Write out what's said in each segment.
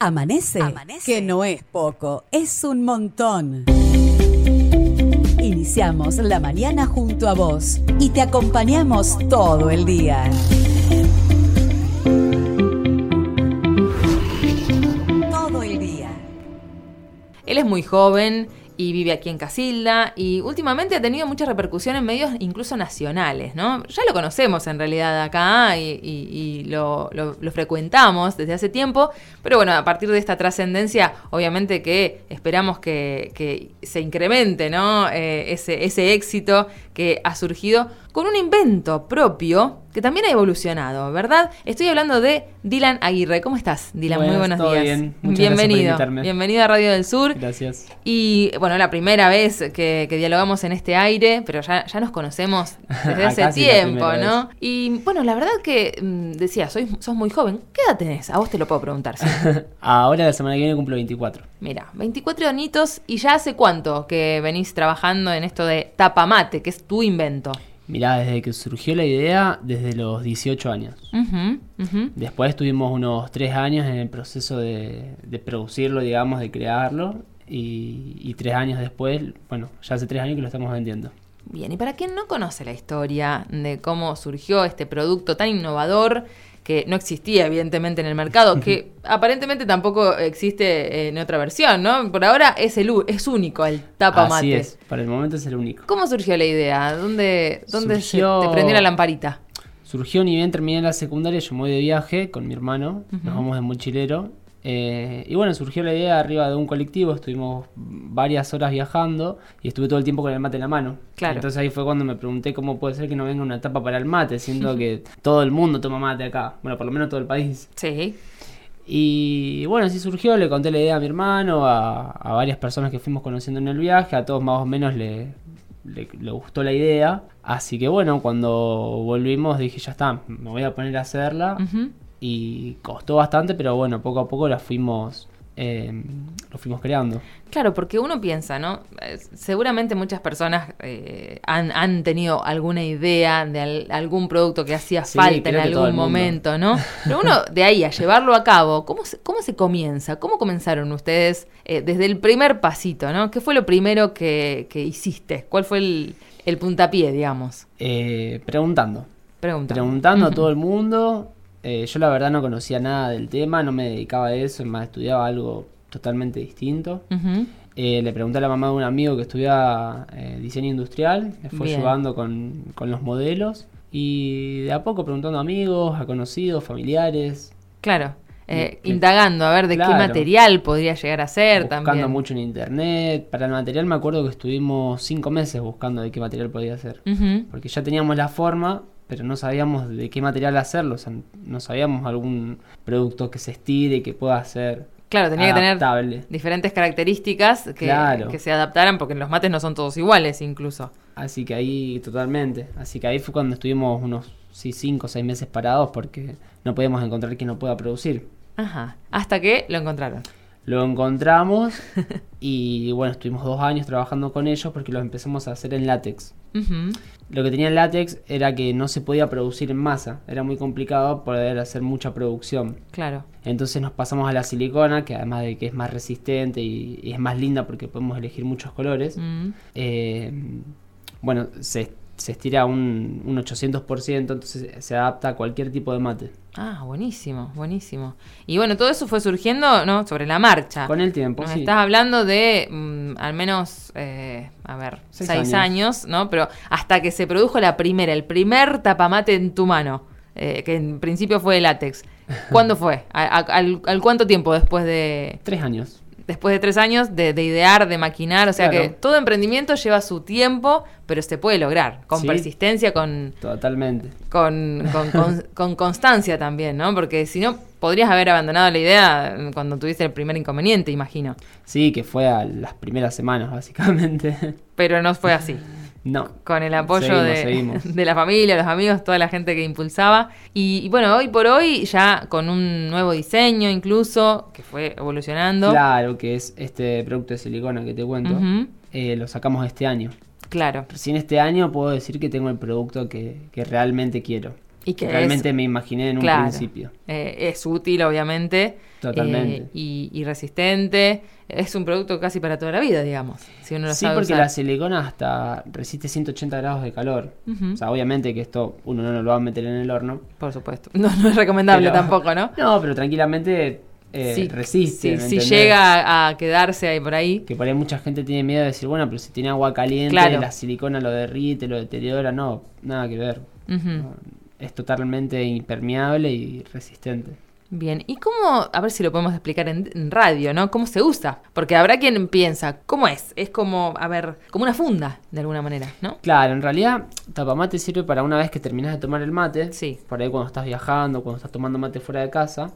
Amanece, que no es poco, es un montón. Iniciamos la mañana junto a vos y te acompañamos todo el día. Todo el día. Él es muy joven y vive aquí en Casilda y últimamente ha tenido mucha repercusión en medios incluso nacionales, ¿no? Ya lo conocemos en realidad acá y, lo, frecuentamos desde hace tiempo, pero bueno, a partir de esta trascendencia, obviamente que esperamos que, se incremente, ¿no? Eh, ese, ese éxito que ha surgido con un invento propio que también ha evolucionado, ¿verdad? Estoy hablando de Dylan Aguirre. ¿Cómo estás, Dylan? Muy buenos días. Bien. Bienvenido. Bienvenido a Radio del Sur. Gracias. Y bueno, la primera vez que, dialogamos en este aire, pero ya, ya nos conocemos desde hace tiempo, ¿no? Y bueno, la verdad que mm, decía, soy, sos muy joven. ¿Qué edad tenés? A vos te lo puedo preguntar. Ahora la semana que viene cumplo 24. Mira, 24 añitos y ya hace cuánto que venís trabajando en esto de tapamate, que es tu invento. Mirá, desde que surgió la idea, desde los 18 años. Después tuvimos unos 3 años en el proceso de, producirlo, digamos, de crearlo. Y, y, tres años después, bueno, ya hace tres años que lo estamos vendiendo. Bien, y para quien no conoce la historia de cómo surgió este producto tan innovador, que no existía evidentemente en el mercado, que aparentemente tampoco existe en otra versión, ¿no? Por ahora es el es único el tapa Así es, para el momento es el único. ¿Cómo surgió la idea? ¿Dónde, dónde te prendió la lamparita? Surgió ni bien terminé la secundaria, yo me voy de viaje con mi hermano, nos vamos de mochilero eh, y bueno, surgió la idea arriba de un colectivo, estuvimos varias horas viajando y estuve todo el tiempo con el mate en la mano. Claro. Entonces ahí fue cuando me pregunté cómo puede ser que no venga una tapa para el mate, siendo que todo el mundo toma mate acá, bueno, por lo menos todo el país. Sí. Y bueno, así surgió, le conté la idea a mi hermano, a, varias personas que fuimos conociendo en el viaje, a todos más o menos le, le, gustó la idea. Así que bueno, cuando volvimos dije, ya está, me voy a poner a hacerla y costó bastante, pero bueno, poco a poco la fuimos, eh, lo fuimos creando. Claro, porque uno piensa, ¿no? Eh, seguramente muchas personas eh, han, tenido alguna idea de algún producto que hacía falta en algún momento, ¿no? Pero uno de ahí a llevarlo a cabo, ¿cómo se, cómo se comienza? ¿Cómo comenzaron ustedes desde el primer pasito, ¿no? ¿Qué fue lo primero que, hiciste? ¿Cuál fue el, el puntapié, digamos? preguntando. Preguntando. Preguntando a todo el mundo, eh, yo la verdad no conocía nada del tema, no me dedicaba a eso, más estudiaba algo totalmente distinto. Eh, le pregunté a la mamá de un amigo que estudiaba eh, diseño industrial, me fue ayudando con, los modelos y de a poco preguntando a amigos, a conocidos, familiares. Claro. indagando a ver de qué material podría llegar a ser buscando también. mucho en internet. Para el material me acuerdo que estuvimos cinco meses buscando de qué material podía ser. Porque ya teníamos la forma, pero no sabíamos de qué material hacerlo, o sea, no sabíamos algún producto que se estire, que pueda ser Claro, tenía que tener diferentes características que, que, se adaptaran, porque los mates no son todos iguales incluso. Así que ahí, totalmente. Así que ahí fue cuando estuvimos unos sí, cinco o seis meses parados porque no podíamos encontrar quien no pueda producir. Ajá. Hasta que lo encontraron. Lo encontramos y bueno, estuvimos dos años trabajando con ellos porque lo empezamos a hacer en látex. Lo que tenía el látex era que no se podía producir en masa, era muy complicado poder hacer mucha producción. Claro. Entonces nos pasamos a la silicona, que además de que es más resistente y, es más linda porque podemos elegir muchos colores, eh, bueno, se se estira un, un 800%, entonces se adapta a cualquier tipo de mate. Ah, buenísimo, buenísimo. Y bueno, todo eso fue surgiendo, ¿no? Sobre la marcha. Con el tiempo, sí. Estás hablando de mm, al menos, eh, a ver, seis, años. ¿no? Pero hasta que se produjo la primera, el primer tapamate en tu mano, eh, que en principio fue de látex. ¿Cuándo fue? al, ¿Al cuánto tiempo después de...? Tres años después de tres años de, idear, de maquinar, o sea que todo emprendimiento lleva su tiempo, pero se puede lograr, con persistencia, con... Totalmente. Con, con, constancia también, ¿no? Porque si no, podrías haber abandonado la idea cuando tuviste el primer inconveniente, imagino. Sí, que fue a las primeras semanas, básicamente. Pero no fue así. No. Con el apoyo de, de, la familia, los amigos, toda la gente que impulsaba. Y, bueno, hoy por hoy ya con un nuevo diseño incluso, que fue evolucionando. Claro, que es este producto de silicona que te cuento. Eh, lo sacamos este año. Claro. Recién este año puedo decir que tengo el producto que, realmente quiero. Y que realmente me imaginé en un principio. Eh, es útil, obviamente. Totalmente. Eh, y, resistente. Es un producto casi para toda la vida, digamos. Si uno lo sí, porque la silicona hasta resiste 180 grados de calor. O sea, obviamente que esto uno no lo va a meter en el horno. Por supuesto. No, no es recomendable tampoco, ¿no? No, pero tranquilamente eh, resiste. si llega a quedarse ahí por ahí. Que por ahí mucha gente tiene miedo de decir, bueno, pero si tiene agua caliente, la silicona lo derrite, lo deteriora. No, nada que ver es totalmente impermeable y resistente. Bien, ¿y cómo, a ver si lo podemos explicar en, radio, ¿no? ¿Cómo se usa? Porque habrá quien piensa, ¿cómo es? Es como, a ver, como una funda, de alguna manera, ¿no? Claro, en realidad, tapamate sirve para una vez que terminas de tomar el mate. Sí. Por ahí cuando estás viajando, cuando estás tomando mate fuera de casa.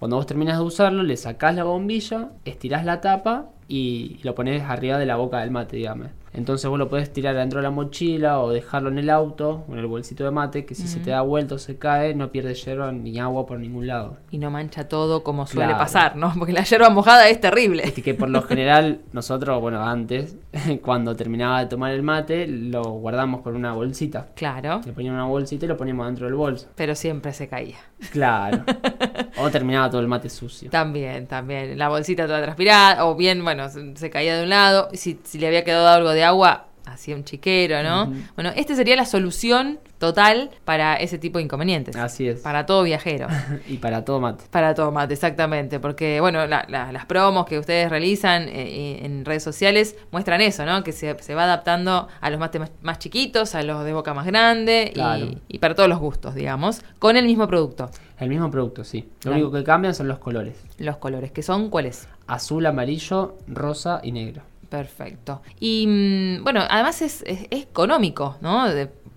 Cuando vos terminas de usarlo, le sacás la bombilla, estirás la tapa y lo pones arriba de la boca del mate, digamos. Entonces vos lo podés tirar dentro de la mochila o dejarlo en el auto o en el bolsito de mate, que si se te da vuelta o se cae, no pierde hierba ni agua por ningún lado. Y no mancha todo como suele pasar, ¿no? Porque la hierba mojada es terrible. Es que por lo general nosotros, bueno, antes, cuando terminaba de tomar el mate, lo guardamos con una bolsita. Claro. Le poníamos una bolsita y lo poníamos dentro del bolso. Pero siempre se caía. Claro. o terminaba todo el mate sucio. También, también. La bolsita toda transpirada, o bien, bueno, se, caía de un lado. Si, si le había quedado algo de agua, hacía un chiquero, ¿no? Bueno, esta sería la solución total para ese tipo de inconvenientes. Así es. Para todo viajero. y para todo mate. Para todo mate, exactamente. Porque, bueno, las promos que ustedes realizan eh, en redes sociales muestran eso, ¿no? Que se, va adaptando a los mates más, chiquitos, a los de boca más grande y, para todos los gustos, digamos, con el mismo producto. El mismo producto, sí. Lo único que cambian son los colores. Los colores, que son cuáles? Azul, amarillo, rosa y negro. Perfecto. Y mm, bueno, además es, económico, ¿no?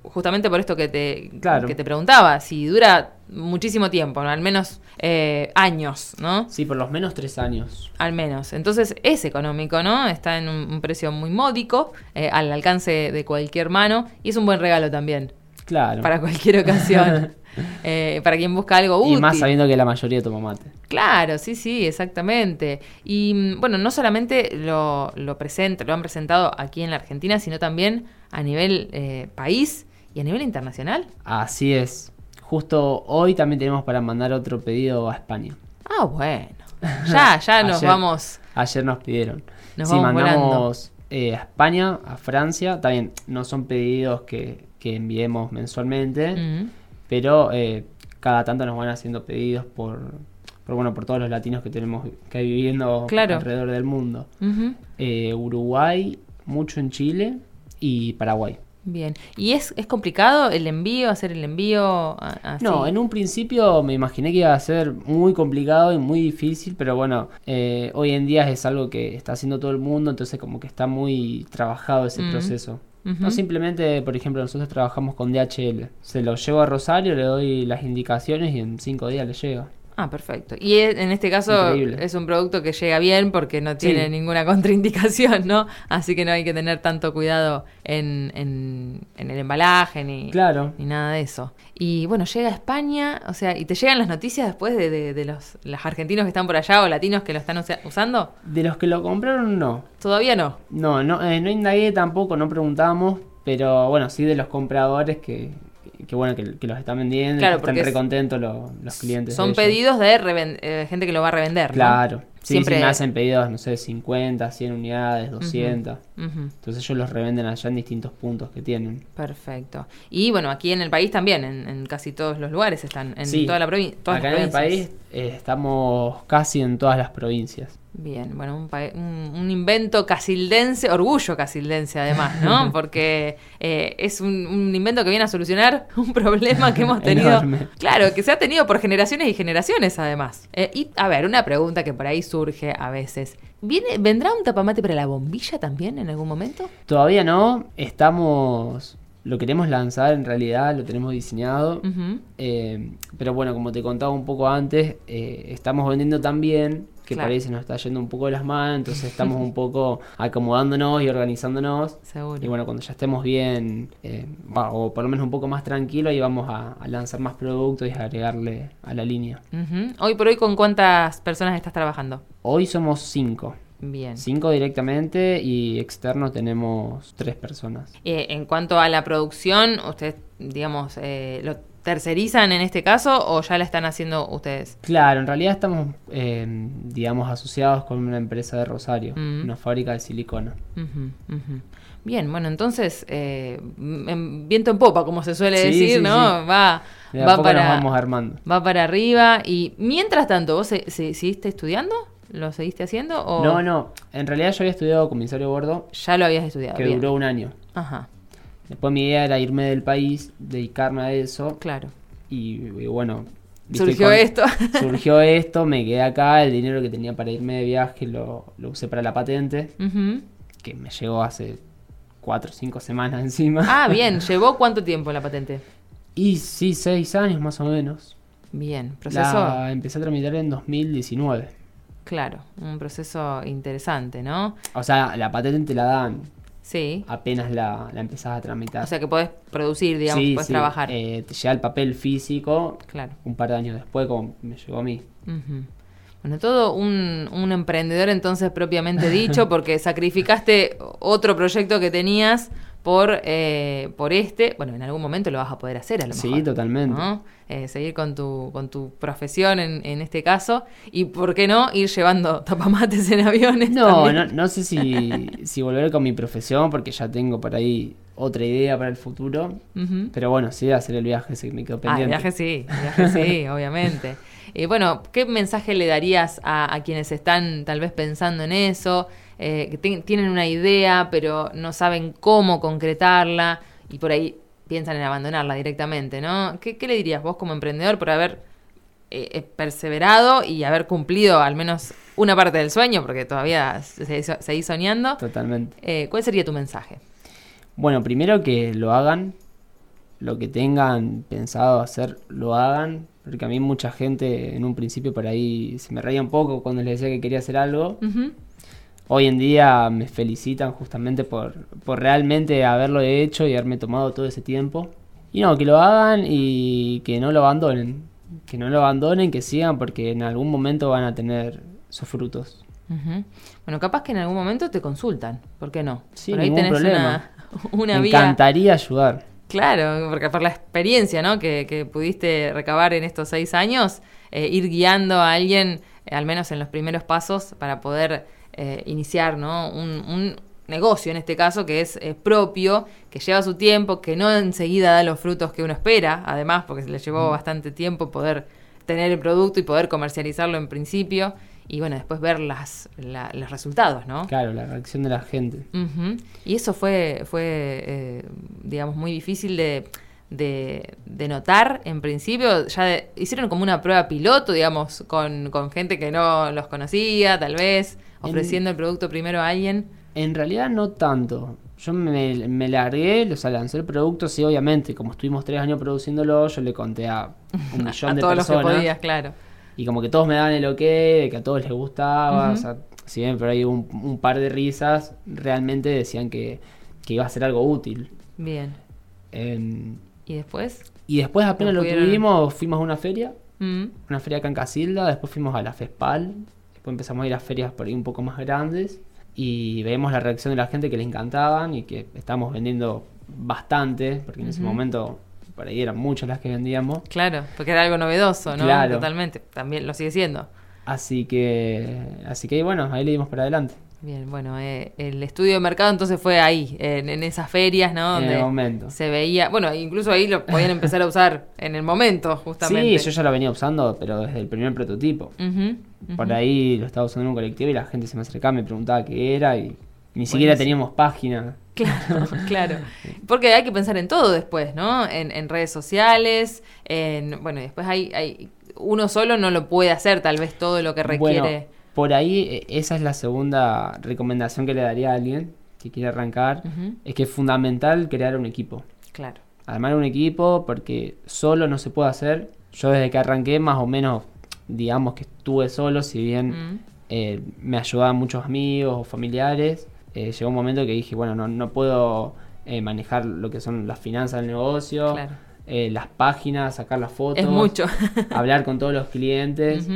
justamente por esto que te, que te preguntaba, si dura muchísimo tiempo, al menos eh, años, ¿no? Sí, por lo menos tres años. Al menos. Entonces es económico, ¿no? Está en un, precio muy módico, eh, al alcance de cualquier mano, y es un buen regalo también. Claro. Para cualquier ocasión. Eh, para quien busca algo útil. Y más sabiendo que la mayoría toma mate. Claro, sí, sí, exactamente. Y mm, bueno, no solamente lo, lo, lo han presentado aquí en la Argentina, sino también a nivel eh, país y a nivel internacional. Así es. Justo hoy también tenemos para mandar otro pedido a España. Ah, bueno. Ya, ya nos vamos. Ayer nos pidieron. Nos sí, mandamos eh, a España, a Francia. También no son pedidos que, que enviemos mensualmente pero eh, cada tanto nos van haciendo pedidos por, por, bueno, por todos los latinos que tenemos que hay viviendo alrededor del mundo. Eh, Uruguay, mucho en Chile y Paraguay. Bien. ¿Y es, es complicado el envío, hacer el envío así? No, en un principio me imaginé que iba a ser muy complicado y muy difícil, pero bueno, eh, hoy en día es algo que está haciendo todo el mundo, entonces como que está muy trabajado ese proceso. No simplemente, por ejemplo, nosotros trabajamos con DHL. Se lo llevo a Rosario, le doy las indicaciones y en cinco días le llega. Ah, perfecto. Y en este caso es un producto que llega bien porque no tiene ninguna contraindicación, ¿no? Así que no hay que tener tanto cuidado en, en, el embalaje ni, ni nada de eso. Y bueno, llega a España, o sea, ¿y te llegan las noticias después de, de, los, los, argentinos que están por allá o latinos que lo están usando? De los que lo compraron, no. ¿Todavía no? No, no, eh, no indagué tampoco, no preguntamos, pero bueno, sí de los compradores que, que bueno que, los están vendiendo, que están recontentos los, los clientes. Son pedidos de eh, gente que lo va a revender. Claro. Siempre me hacen pedidos, no sé, 50, 100 unidades, 200. Entonces ellos los revenden allá en distintos puntos que tienen. Perfecto. Y bueno, aquí en el país también, en, casi todos los lugares están, en toda la provincia. Acá en el país eh, estamos casi en todas las provincias. Bien, bueno, un, invento casildense, orgullo casildense además, ¿no? Porque eh, es un, invento que viene a solucionar un problema que hemos tenido. claro, que se ha tenido por generaciones y generaciones además. Eh, y a ver, una pregunta que por ahí surge a veces. ¿Viene, ¿Vendrá un tapamate para la bombilla también en algún momento? Todavía no, estamos lo queremos lanzar en realidad, lo tenemos diseñado. Eh, pero bueno, como te contaba un poco antes, estamos vendiendo también que parece nos está yendo un poco de las manos, entonces estamos un poco acomodándonos y organizándonos. Seguro. Y bueno, cuando ya estemos bien, eh, o por lo menos un poco más tranquilo, ahí vamos a, lanzar más productos y agregarle a la línea. Hoy por hoy, ¿con cuántas personas estás trabajando? Hoy somos cinco. Bien. Cinco directamente y externo tenemos tres personas. Eh, en cuanto a la producción, ustedes, digamos, eh, lo tercerizan en este caso o ya la están haciendo ustedes? Claro, en realidad estamos, eh, digamos, asociados con una empresa de Rosario, mm. una fábrica de silicona. Bien, bueno, entonces, eh, viento en popa, como se suele decir, ¿no? Va, va para, vamos armando. va para arriba y mientras tanto, ¿vos seguiste estudiando? ¿Lo seguiste haciendo? O... No, no, en realidad yo había estudiado comisario bordo. Ya lo habías estudiado. Que duró un año. Ajá. Después mi idea era irme del país, dedicarme a eso. Claro. Y, bueno. Surgió esto. surgió esto, me quedé acá, el dinero que tenía para irme de viaje lo, usé para la patente, que me llegó hace cuatro o cinco semanas encima. Ah, bien, ¿llevó cuánto tiempo la patente? Y sí, seis años más o menos. Bien, proceso. empecé a tramitar en 2019. Claro, un proceso interesante, ¿no? O sea, la patente te la dan Sí. Apenas la, la empezás a tramitar. O sea que podés producir, digamos, podés trabajar. Eh, te llega el papel físico claro. un par de años después, como me llegó a mí. Bueno, todo un, un, emprendedor entonces propiamente dicho, porque sacrificaste otro proyecto que tenías por, eh, por este, bueno, en algún momento lo vas a poder hacer a lo sí, totalmente. Eh, seguir con tu, con tu profesión en, en, este caso. Y por qué no ir llevando tapamates en aviones. No, no, no, sé si, si volver con mi profesión, porque ya tengo por ahí otra idea para el futuro. Pero bueno, sí, hacer el viaje, sí, me quedo pendiente. Ah, el viaje sí, el viaje sí, obviamente. Y bueno, ¿qué mensaje le darías a, a quienes están tal vez pensando en eso? Eh, que tienen una idea, pero no saben cómo concretarla y por ahí piensan en abandonarla directamente, ¿no? ¿Qué, le dirías vos como emprendedor por haber eh, eh, perseverado y haber cumplido al menos una parte del sueño, porque todavía seguís soñando? Totalmente. ¿Cuál sería tu mensaje? Bueno, primero que lo hagan, lo que tengan pensado hacer, lo hagan, porque a mí mucha gente en un principio por ahí se me reía un poco cuando les decía que quería hacer algo hoy en día me felicitan justamente por, por realmente haberlo hecho y haberme tomado todo ese tiempo. Y no, que lo hagan y que no lo abandonen. Que no lo abandonen, que sigan porque en algún momento van a tener sus frutos. Bueno, capaz que en algún momento te consultan, ¿por qué no? Sí, por ahí ningún problema. Una, Me encantaría ayudar. Claro, porque por la experiencia ¿no? que, pudiste recabar en estos seis años, eh, ir guiando a alguien, eh, al menos en los primeros pasos, para poder eh, iniciar ¿no? Un, negocio, en este caso, que es propio, que lleva su tiempo, que no enseguida da los frutos que uno espera, además, porque se le llevó bastante tiempo poder tener el producto y poder comercializarlo en principio y bueno, después ver las, los resultados, ¿no? Claro, la reacción de la gente. Y eso fue, fue eh, digamos, muy difícil de, de, notar en principio. Ya hicieron como una prueba piloto, digamos, con, con gente que no los conocía, tal vez ofreciendo el producto primero a alguien? En realidad no tanto. Yo me, me largué, o sea, lancé el producto, sí, obviamente, como estuvimos tres años produciéndolo, yo le conté a un millón de todos personas. Los que podías, claro. Y como que todos me daban el ok, de que a todos les gustaba, o sea, si bien pero hay un, par de risas, realmente decían que, iba a ser algo útil. Bien. ¿Y después? Y después apenas lo tuvimos, fuimos a una feria, mm. una feria acá en Casilda, después fuimos a la FESPAL, empezamos a ir a ferias por ahí un poco más grandes y vemos la reacción de la gente que le encantaban y que estamos vendiendo bastante, porque en ese momento por ahí eran muchas las que vendíamos. Claro, porque era algo novedoso, ¿no? Claro. Totalmente, también lo sigue siendo. Así que, así que bueno, ahí le dimos para adelante. Bien, bueno, eh, el estudio de mercado entonces fue ahí, en, esas ferias, ¿no? en el momento. Se veía, bueno, incluso ahí lo podían empezar a usar en el momento, justamente. Sí, yo ya lo venía usando, pero desde el primer prototipo. Por ahí lo estaba usando en un colectivo y la gente se me acercaba, me preguntaba qué era y ni siquiera teníamos página. Claro, claro. Porque hay que pensar en todo después, ¿no? En, redes sociales, en, bueno, después hay, hay, uno solo no lo puede hacer tal vez todo lo que requiere por ahí e, esa es la segunda recomendación que le daría a alguien que quiere arrancar, es que es fundamental crear un equipo. Claro. Armar un equipo porque solo no se puede hacer. Yo desde que arranqué más o menos, digamos que estuve solo, si bien eh, me ayudaban muchos amigos o familiares, eh, llegó un momento que dije, bueno, no, no puedo eh, manejar lo que son las finanzas del negocio. las páginas, sacar las fotos, es mucho. hablar con todos los clientes.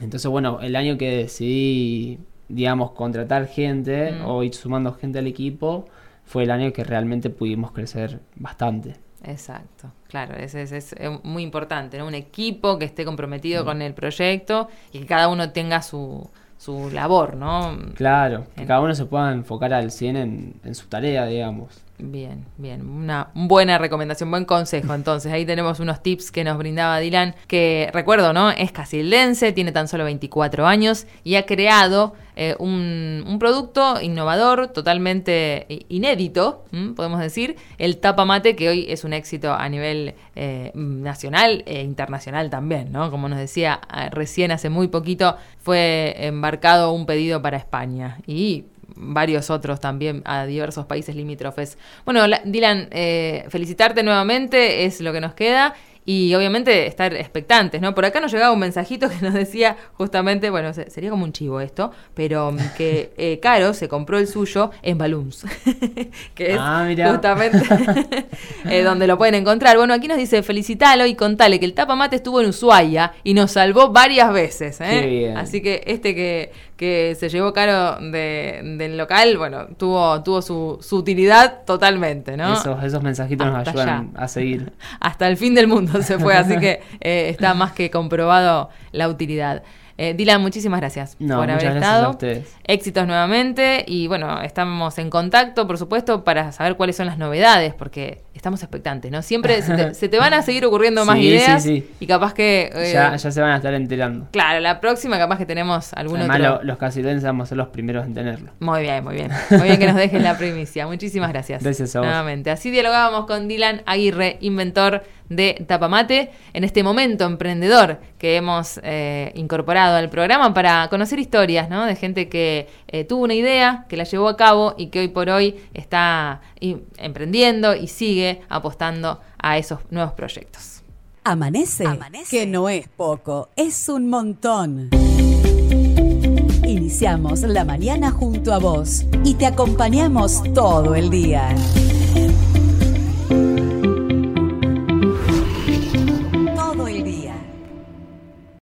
Entonces, bueno, el año que decidí, digamos, contratar gente o ir sumando gente al equipo, fue el año que realmente pudimos crecer bastante. Exacto, claro, es, es, muy importante, ¿no? Un equipo que esté comprometido mm. con el proyecto y que cada uno tenga su, su labor, ¿no? Claro, que cada uno se pueda enfocar al 100 en, en su tarea, digamos. Bien, bien. Una buena recomendación, buen consejo. Entonces, ahí tenemos unos tips que nos brindaba Dylan, que recuerdo, ¿no? Es casildense, tiene tan solo 24 años y ha creado eh, un, producto innovador, totalmente inédito, podemos decir, el tapa mate, que hoy es un éxito a nivel eh, nacional e internacional también, ¿no? Como nos decía eh, recién hace muy poquito, fue embarcado un pedido para España y varios otros también a diversos países limítrofes. Bueno, Dylan, eh, felicitarte nuevamente, es lo que nos queda y obviamente estar expectantes, ¿no? Por acá nos llegaba un mensajito que nos decía justamente, bueno, sería como un chivo esto, pero mm, que eh, Caro se compró el suyo en Balloons, que es ah, justamente eh, donde lo pueden encontrar. Bueno, aquí nos dice, felicitalo y contale que el tapamate estuvo en Ushuaia y nos salvó varias veces, ¿eh? Así que este que, que se llevó Caro del local, bueno, tuvo, tuvo su, utilidad totalmente, ¿no? Esos, esos mensajitos nos ayudan a seguir. Hasta el fin del mundo se fue, así que eh, está más que comprobado la utilidad. Eh, Dylan, muchísimas gracias por haber estado. Éxitos nuevamente y bueno, estamos en contacto, por supuesto, para saber cuáles son las novedades, porque estamos expectantes, ¿no? Siempre se te, van a seguir ocurriendo más ideas y capaz que... Eh, ya, se van a estar enterando. Claro, la próxima capaz que tenemos algún Además, los casilenses vamos a ser los primeros en tenerlo. Muy bien, muy bien. Muy bien que nos dejen la primicia. Muchísimas gracias. Gracias a vos. Nuevamente. Así dialogábamos con Dylan Aguirre, inventor de Tapamate, en este momento emprendedor que hemos eh, incorporado al programa para conocer historias ¿no? de gente que eh, tuvo una idea, que la llevó a cabo y que hoy por hoy está emprendiendo y sigue apostando a esos nuevos proyectos. Amanece, que no es poco, es un montón. Iniciamos la mañana junto a vos y te acompañamos todo el día.